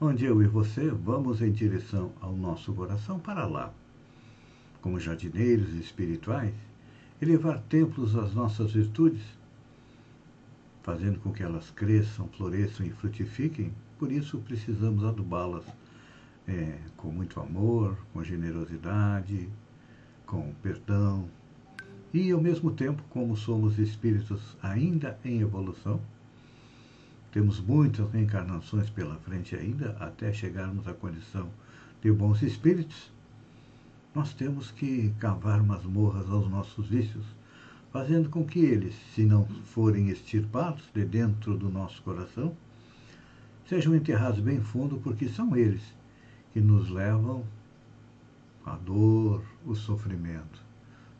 onde eu e você vamos em direção ao nosso coração para lá, como jardineiros espirituais, elevar templos às nossas virtudes, fazendo com que elas cresçam, floresçam e frutifiquem. Por isso precisamos adubá-las é, com muito amor, com generosidade, com perdão, e ao mesmo tempo, como somos espíritos ainda em evolução, temos muitas reencarnações pela frente ainda, até chegarmos à condição de bons espíritos, nós temos que cavar masmorras aos nossos vícios, fazendo com que eles, se não forem extirpados de dentro do nosso coração, sejam enterrados bem fundo, porque são eles que nos levam à dor, o sofrimento.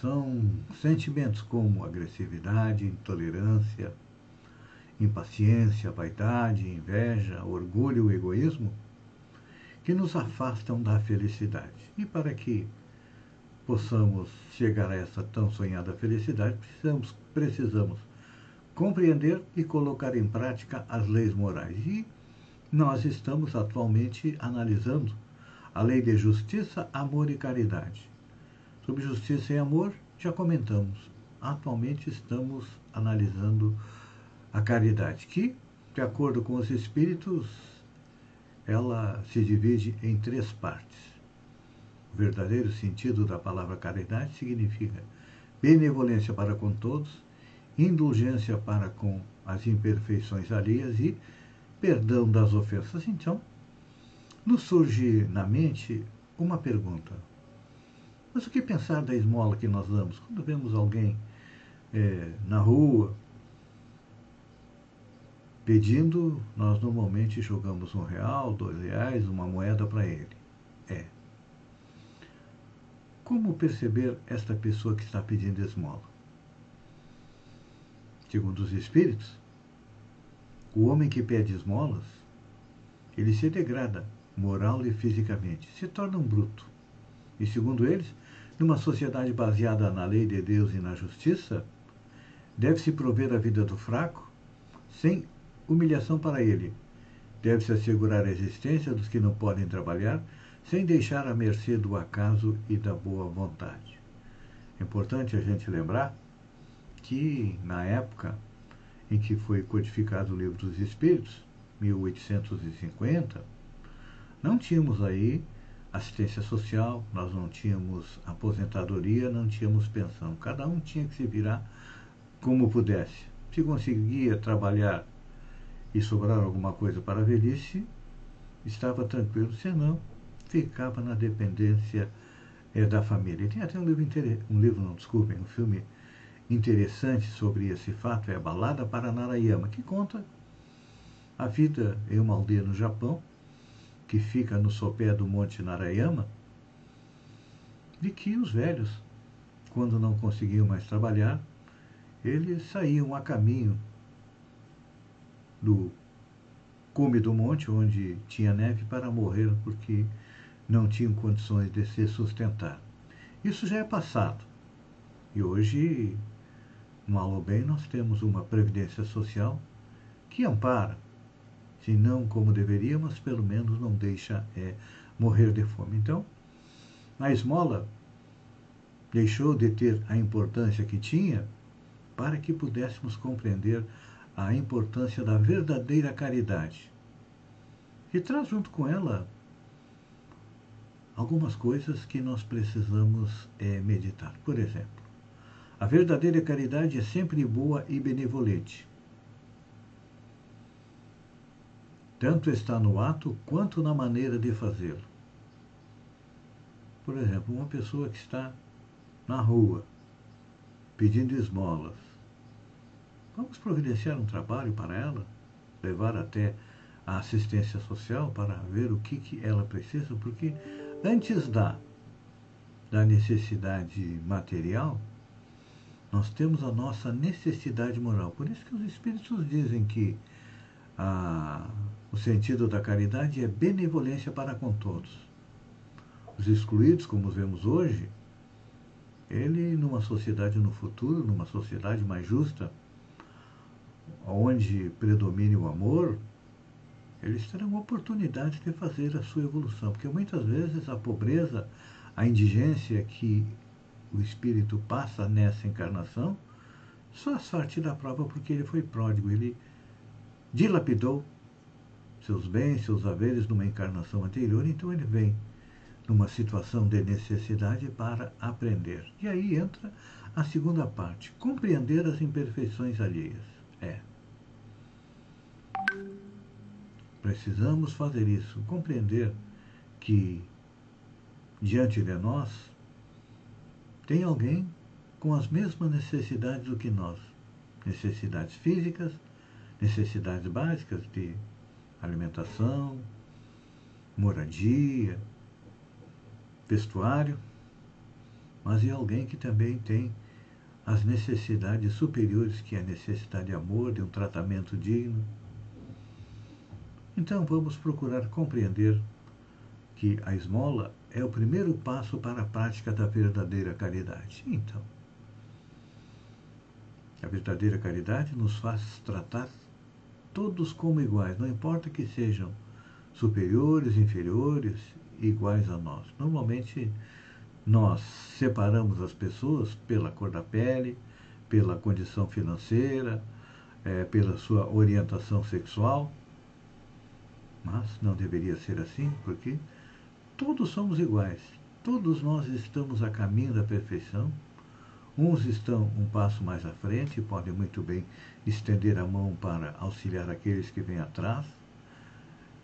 São sentimentos como agressividade, intolerância, impaciência, vaidade, inveja, orgulho, egoísmo, que nos afastam da felicidade. E para que possamos chegar a essa tão sonhada felicidade, precisamos, precisamos compreender e colocar em prática as leis morais. E nós estamos atualmente analisando a lei de justiça, amor e caridade. Sobre justiça e amor, já comentamos. Atualmente estamos analisando a caridade, que, de acordo com os espíritos, ela se divide em três partes. O verdadeiro sentido da palavra caridade significa benevolência para com todos, indulgência para com as imperfeições alheias e perdão das ofensas. Então, nos surge na mente uma pergunta: mas o que pensar da esmola que nós damos? Quando vemos alguém é, na rua pedindo, nós normalmente jogamos um real, dois reais, uma moeda para ele. É. Como perceber esta pessoa que está pedindo esmola? Segundo os espíritos, o homem que pede esmolas, ele se degrada moral e fisicamente, se torna um bruto. E segundo eles, numa sociedade baseada na lei de Deus e na justiça, deve-se prover a vida do fraco sem humilhação para ele. Deve-se assegurar a existência dos que não podem trabalhar sem deixar à mercê do acaso e da boa vontade. É importante a gente lembrar que, na época em que foi codificado o Livro dos Espíritos, 1850, não tínhamos aí assistência social, nós não tínhamos aposentadoria, não tínhamos pensão. Cada um tinha que se virar como pudesse. Se conseguia trabalhar e sobrar alguma coisa para a velhice, estava tranquilo, senão ficava na dependência é, da família. E tem até um livro, um livro, não, desculpem, um filme interessante sobre esse fato, é a Balada para Narayama, que conta a vida em uma aldeia no Japão, que fica no sopé do Monte Narayama, de que os velhos, quando não conseguiam mais trabalhar, eles saíam a caminho do cume do monte, onde tinha neve, para morrer, porque não tinham condições de se sustentar. Isso já é passado. E hoje, mal ou bem, nós temos uma previdência social que ampara se não como deveria, mas pelo menos não deixa é, morrer de fome. Então, a esmola deixou de ter a importância que tinha para que pudéssemos compreender a importância da verdadeira caridade. E traz junto com ela algumas coisas que nós precisamos é, meditar. Por exemplo, a verdadeira caridade é sempre boa e benevolente. Tanto está no ato quanto na maneira de fazê-lo. Por exemplo, uma pessoa que está na rua pedindo esmolas. Vamos providenciar um trabalho para ela, levar até a assistência social para ver o que, que ela precisa, porque Antes da, da necessidade material, nós temos a nossa necessidade moral. Por isso que os Espíritos dizem que a, o sentido da caridade é benevolência para com todos. Os excluídos, como vemos hoje, ele, numa sociedade no futuro, numa sociedade mais justa, onde predomine o amor, eles terão oportunidade de fazer a sua evolução. Porque muitas vezes a pobreza, a indigência que o espírito passa nessa encarnação, só a sorte da prova porque ele foi pródigo, ele dilapidou seus bens, seus haveres numa encarnação anterior, então ele vem numa situação de necessidade para aprender. E aí entra a segunda parte, compreender as imperfeições alheias. É. Precisamos fazer isso, compreender que diante de nós tem alguém com as mesmas necessidades do que nós. Necessidades físicas, necessidades básicas de alimentação, moradia, vestuário, mas é alguém que também tem as necessidades superiores, que é a necessidade de amor, de um tratamento digno. Então vamos procurar compreender que a esmola é o primeiro passo para a prática da verdadeira caridade. Então, a verdadeira caridade nos faz tratar todos como iguais, não importa que sejam superiores, inferiores, iguais a nós. Normalmente, nós separamos as pessoas pela cor da pele, pela condição financeira, é, pela sua orientação sexual. Mas não deveria ser assim, porque todos somos iguais. Todos nós estamos a caminho da perfeição. Uns estão um passo mais à frente e podem muito bem estender a mão para auxiliar aqueles que vêm atrás.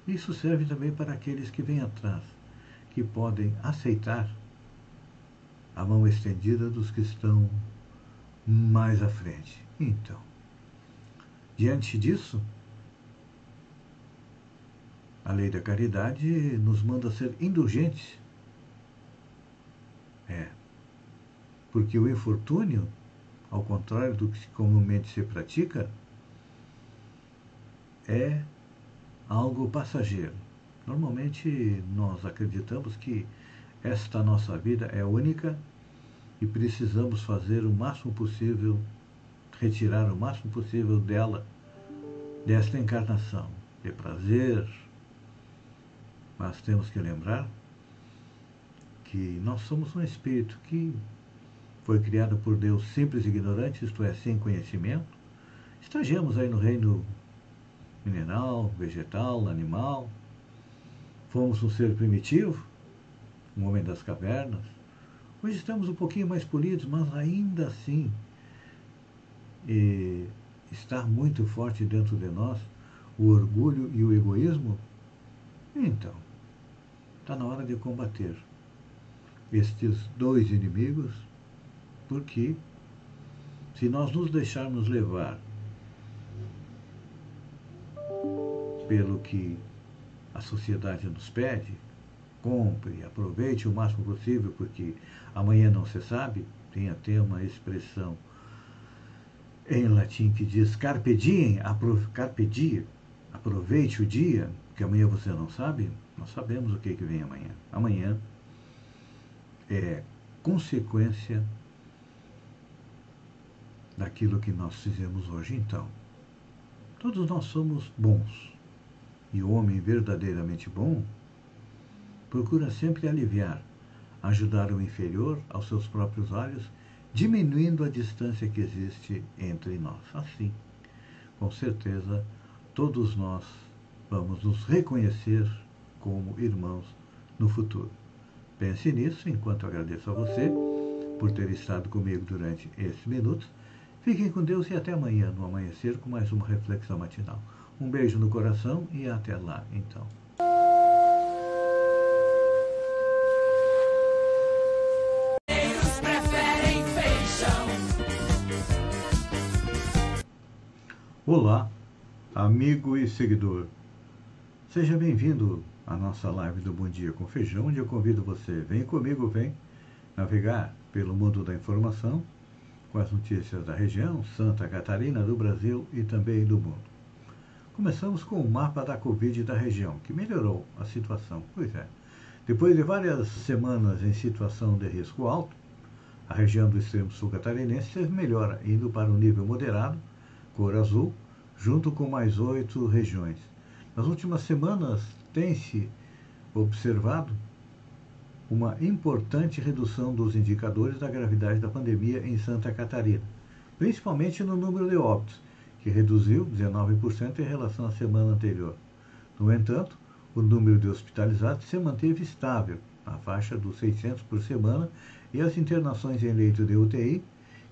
Isso serve também para aqueles que vêm atrás que podem aceitar a mão estendida dos que estão mais à frente. Então, diante disso, a lei da caridade nos manda ser indulgentes. É. Porque o infortúnio, ao contrário do que comumente se pratica, é algo passageiro. Normalmente nós acreditamos que esta nossa vida é única e precisamos fazer o máximo possível, retirar o máximo possível dela, desta encarnação, de prazer. Mas temos que lembrar que nós somos um espírito que foi criado por Deus simples e ignorante, isto é, sem conhecimento. Estagiamos aí no reino mineral, vegetal, animal, Fomos um ser primitivo, um homem das cavernas. Hoje estamos um pouquinho mais polidos, mas ainda assim e está muito forte dentro de nós o orgulho e o egoísmo. Então, está na hora de combater estes dois inimigos, porque se nós nos deixarmos levar pelo que a sociedade nos pede, compre, aproveite o máximo possível, porque amanhã não se sabe, tem até uma expressão em latim que diz carpe diem, carpe aproveite o dia, que amanhã você não sabe, nós sabemos o que, que vem amanhã. Amanhã é consequência daquilo que nós fizemos hoje. Então, todos nós somos bons e o homem verdadeiramente bom procura sempre aliviar, ajudar o inferior aos seus próprios olhos, diminuindo a distância que existe entre nós. Assim, com certeza, todos nós vamos nos reconhecer como irmãos no futuro. Pense nisso enquanto agradeço a você por ter estado comigo durante esses minutos. Fiquem com Deus e até amanhã no amanhecer com mais uma reflexão matinal. Um beijo no coração e até lá, então. Olá, amigo e seguidor. Seja bem-vindo a nossa live do Bom Dia com Feijão, onde eu convido você, vem comigo, vem navegar pelo mundo da informação com as notícias da região, Santa Catarina, do Brasil e também do mundo. Começamos com o mapa da Covid da região, que melhorou a situação. Pois é. Depois de várias semanas em situação de risco alto, a região do extremo sul catarinense melhora, indo para o nível moderado, cor azul, junto com mais oito regiões. Nas últimas semanas tem-se observado uma importante redução dos indicadores da gravidade da pandemia em Santa Catarina, principalmente no número de óbitos, que reduziu 19% em relação à semana anterior. No entanto, o número de hospitalizados se manteve estável, na faixa dos 600 por semana, e as internações em leito de UTI,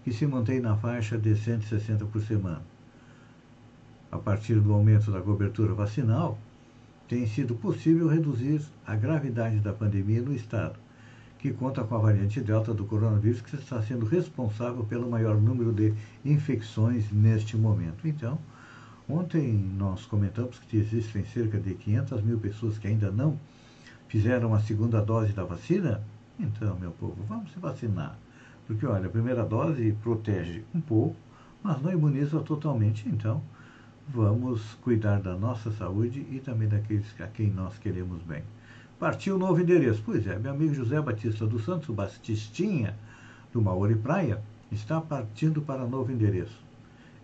que se mantém na faixa de 160 por semana. A partir do aumento da cobertura vacinal, tem sido possível reduzir a gravidade da pandemia no estado, que conta com a variante Delta do coronavírus, que está sendo responsável pelo maior número de infecções neste momento. Então, ontem nós comentamos que existem cerca de 500 mil pessoas que ainda não fizeram a segunda dose da vacina então, meu povo, vamos se vacinar. Porque, olha, a primeira dose protege um pouco, mas não imuniza totalmente. Então, vamos cuidar da nossa saúde e também daqueles a quem nós queremos bem. Partiu o novo endereço. Pois é, meu amigo José Batista dos Santos, o Batistinha, do Maori Praia, está partindo para novo endereço.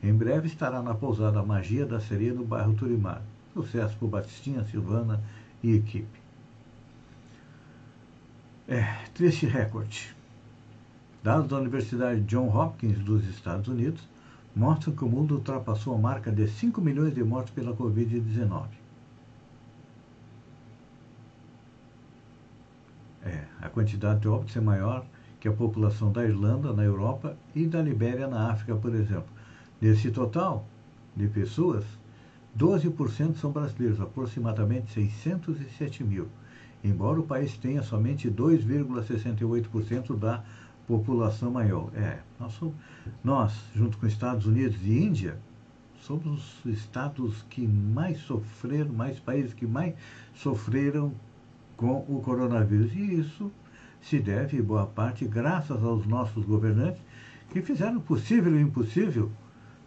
Em breve estará na pousada Magia da Sereia, no bairro Turimar. Sucesso por Batistinha, Silvana e equipe. É, triste recorde. Dados da Universidade John Hopkins dos Estados Unidos mostram que o mundo ultrapassou a marca de 5 milhões de mortes pela Covid-19. É, a quantidade de óbitos é maior que a população da Irlanda, na Europa, e da Libéria, na África, por exemplo. Desse total de pessoas, 12% são brasileiros, aproximadamente 607 mil embora o país tenha somente 2,68% da população maior. É, nós, somos, nós, junto com Estados Unidos e Índia, somos os estados que mais sofreram, mais países que mais sofreram com o coronavírus. E isso se deve, boa parte, graças aos nossos governantes que fizeram o possível e o impossível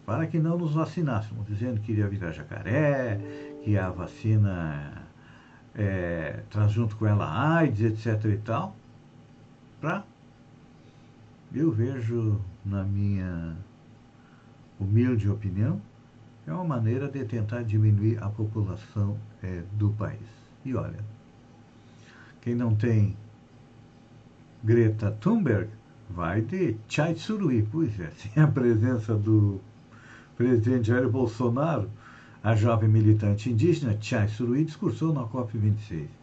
para que não nos vacinássemos, dizendo que iria virar jacaré, que a vacina é, traz junto com ela AIDS, etc e tal, para eu vejo na minha humilde opinião, é uma maneira de tentar diminuir a população é, do país. E olha, quem não tem Greta Thunberg vai de Chai Tsurui, pois é, sem a presença do presidente Jair Bolsonaro, a jovem militante indígena Chai Surui discursou na COP26.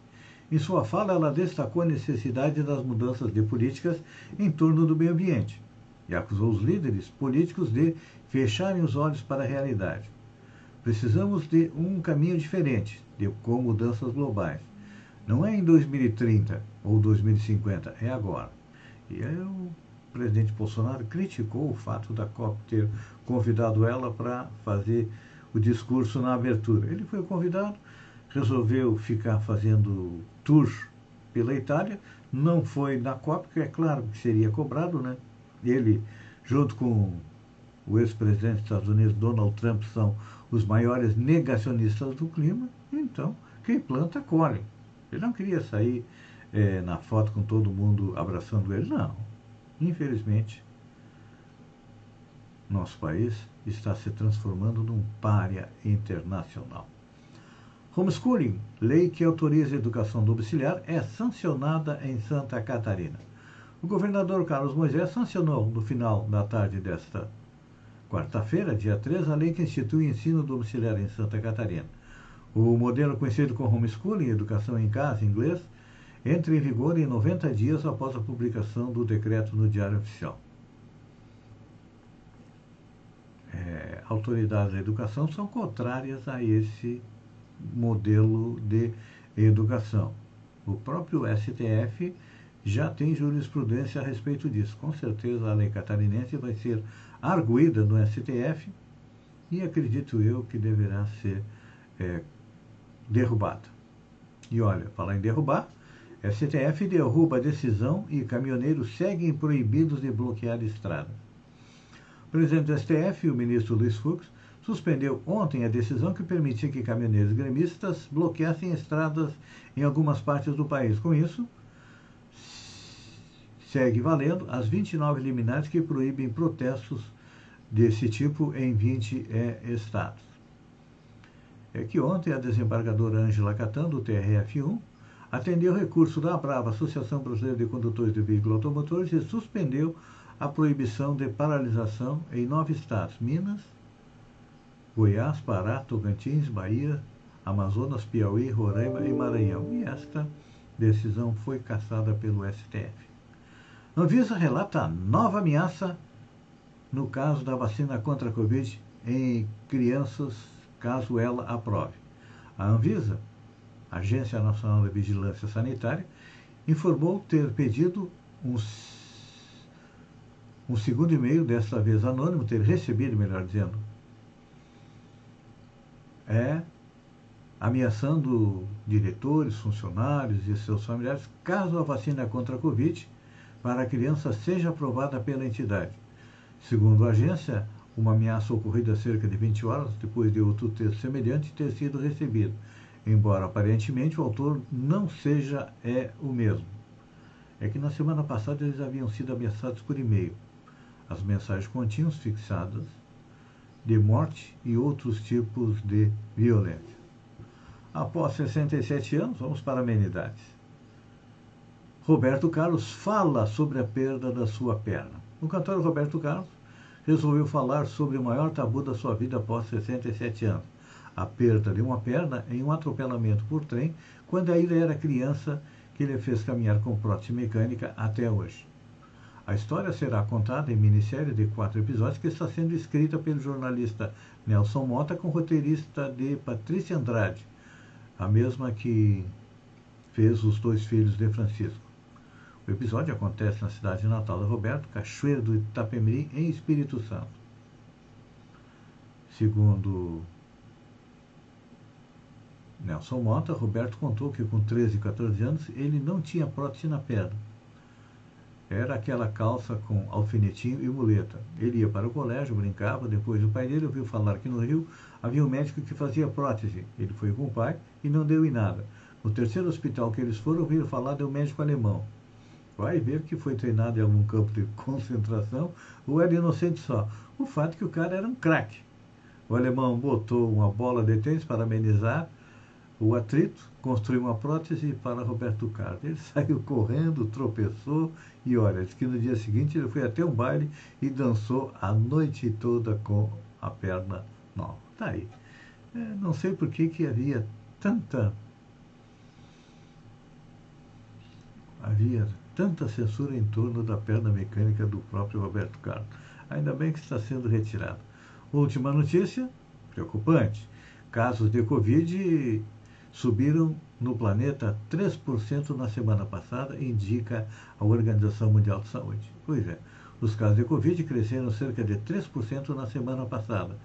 Em sua fala, ela destacou a necessidade das mudanças de políticas em torno do meio ambiente e acusou os líderes políticos de fecharem os olhos para a realidade. Precisamos de um caminho diferente, de, com mudanças globais. Não é em 2030 ou 2050, é agora. E o presidente Bolsonaro criticou o fato da COP ter convidado ela para fazer o discurso na abertura. Ele foi convidado, resolveu ficar fazendo tour pela Itália, não foi na COP, que é claro que seria cobrado, né? Ele, junto com o ex-presidente dos Estados Unidos, Donald Trump, são os maiores negacionistas do clima, então quem planta colhe. Ele não queria sair é, na foto com todo mundo abraçando ele, não. Infelizmente, nosso país está se transformando num párea internacional. Homeschooling, lei que autoriza a educação domiciliar, é sancionada em Santa Catarina. O governador Carlos Moisés sancionou no final da tarde desta quarta-feira, dia 3, a lei que institui o ensino domiciliar em Santa Catarina. O modelo conhecido como homeschooling, educação em casa, em inglês, entra em vigor em 90 dias após a publicação do decreto no Diário Oficial. é, autoridades da educação são contrárias a esse modelo de educação. O próprio STF já tem jurisprudência a respeito disso. Com certeza a lei catarinense vai ser arguída no STF e acredito eu que deverá ser é, derrubada. E olha, falar em derrubar, STF derruba a decisão e caminhoneiros seguem proibidos de bloquear estradas. O presidente do STF, o ministro Luiz Fux, suspendeu ontem a decisão que permitia que caminhoneiros gremistas bloqueassem estradas em algumas partes do país. Com isso, segue valendo as 29 liminares que proíbem protestos desse tipo em 20 é, estados. É que ontem a desembargadora Ângela Catan, do TRF1, atendeu recurso da Brava, Associação Brasileira de Condutores de Veículos Automotores, e suspendeu a proibição de paralisação em nove estados: Minas, Goiás, Pará, Tocantins, Bahia, Amazonas, Piauí, Roraima e Maranhão. E esta decisão foi cassada pelo STF. Anvisa relata nova ameaça no caso da vacina contra a Covid em crianças, caso ela aprove. A Anvisa, Agência Nacional de Vigilância Sanitária, informou ter pedido um, um segundo e-mail, desta vez anônimo, ter recebido, melhor dizendo, é ameaçando diretores, funcionários e seus familiares caso a vacina contra a Covid para a criança seja aprovada pela entidade. Segundo a agência, uma ameaça ocorrida cerca de 20 horas depois de outro texto semelhante ter sido recebido, embora aparentemente o autor não seja é o mesmo. É que na semana passada eles haviam sido ameaçados por e-mail. As mensagens continham fixadas de morte e outros tipos de violência. Após 67 anos, vamos para amenidades. Roberto Carlos fala sobre a perda da sua perna. O cantor Roberto Carlos resolveu falar sobre o maior tabu da sua vida após 67 anos, a perda de uma perna em um atropelamento por trem quando ainda era criança que lhe fez caminhar com prótese mecânica até hoje. A história será contada em minissérie de quatro episódios que está sendo escrita pelo jornalista Nelson Mota com roteirista de Patrícia Andrade, a mesma que fez os dois filhos de Francisco. O episódio acontece na cidade natal de Roberto, Cachoeira do Itapemirim, em Espírito Santo. Segundo Nelson Mota, Roberto contou que com 13 e 14 anos ele não tinha prótese na perna. Era aquela calça com alfinetinho e muleta. Ele ia para o colégio, brincava, depois o pai dele ouviu falar que no Rio havia um médico que fazia prótese. Ele foi com o pai e não deu em nada. No terceiro hospital que eles foram, ouviram falar de um médico alemão vai ver que foi treinado em algum campo de concentração ou era inocente só. O fato é que o cara era um craque. O alemão botou uma bola de tênis para amenizar o atrito, construiu uma prótese para Roberto Carlos. Ele saiu correndo, tropeçou e olha, diz que no dia seguinte ele foi até um baile e dançou a noite toda com a perna nova. Tá aí. É, não sei por que, que havia tanta. Havia tanta censura em torno da perna mecânica do próprio Roberto Carlos. Ainda bem que está sendo retirado. Última notícia, preocupante. Casos de Covid subiram no planeta 3% na semana passada, indica a Organização Mundial de Saúde. Pois é, os casos de Covid cresceram cerca de 3% na semana passada.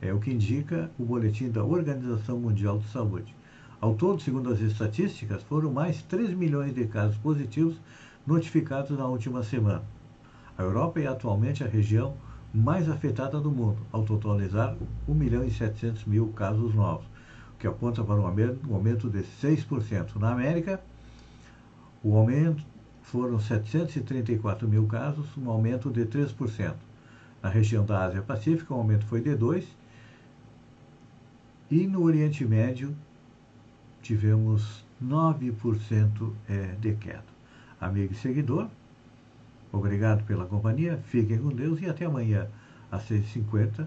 É o que indica o boletim da Organização Mundial de Saúde. Ao todo, segundo as estatísticas, foram mais 3 milhões de casos positivos notificados na última semana. A Europa é atualmente a região mais afetada do mundo, ao totalizar 1 milhão e 700 mil casos novos, que aponta para um aumento de 6%. Na América, o aumento foram 734 mil casos, um aumento de 3%. Na região da Ásia Pacífica, o aumento foi de 2%. E no Oriente Médio, tivemos 9% é, de queda amigo e seguidor. Obrigado pela companhia, fiquem com Deus e até amanhã às 6h50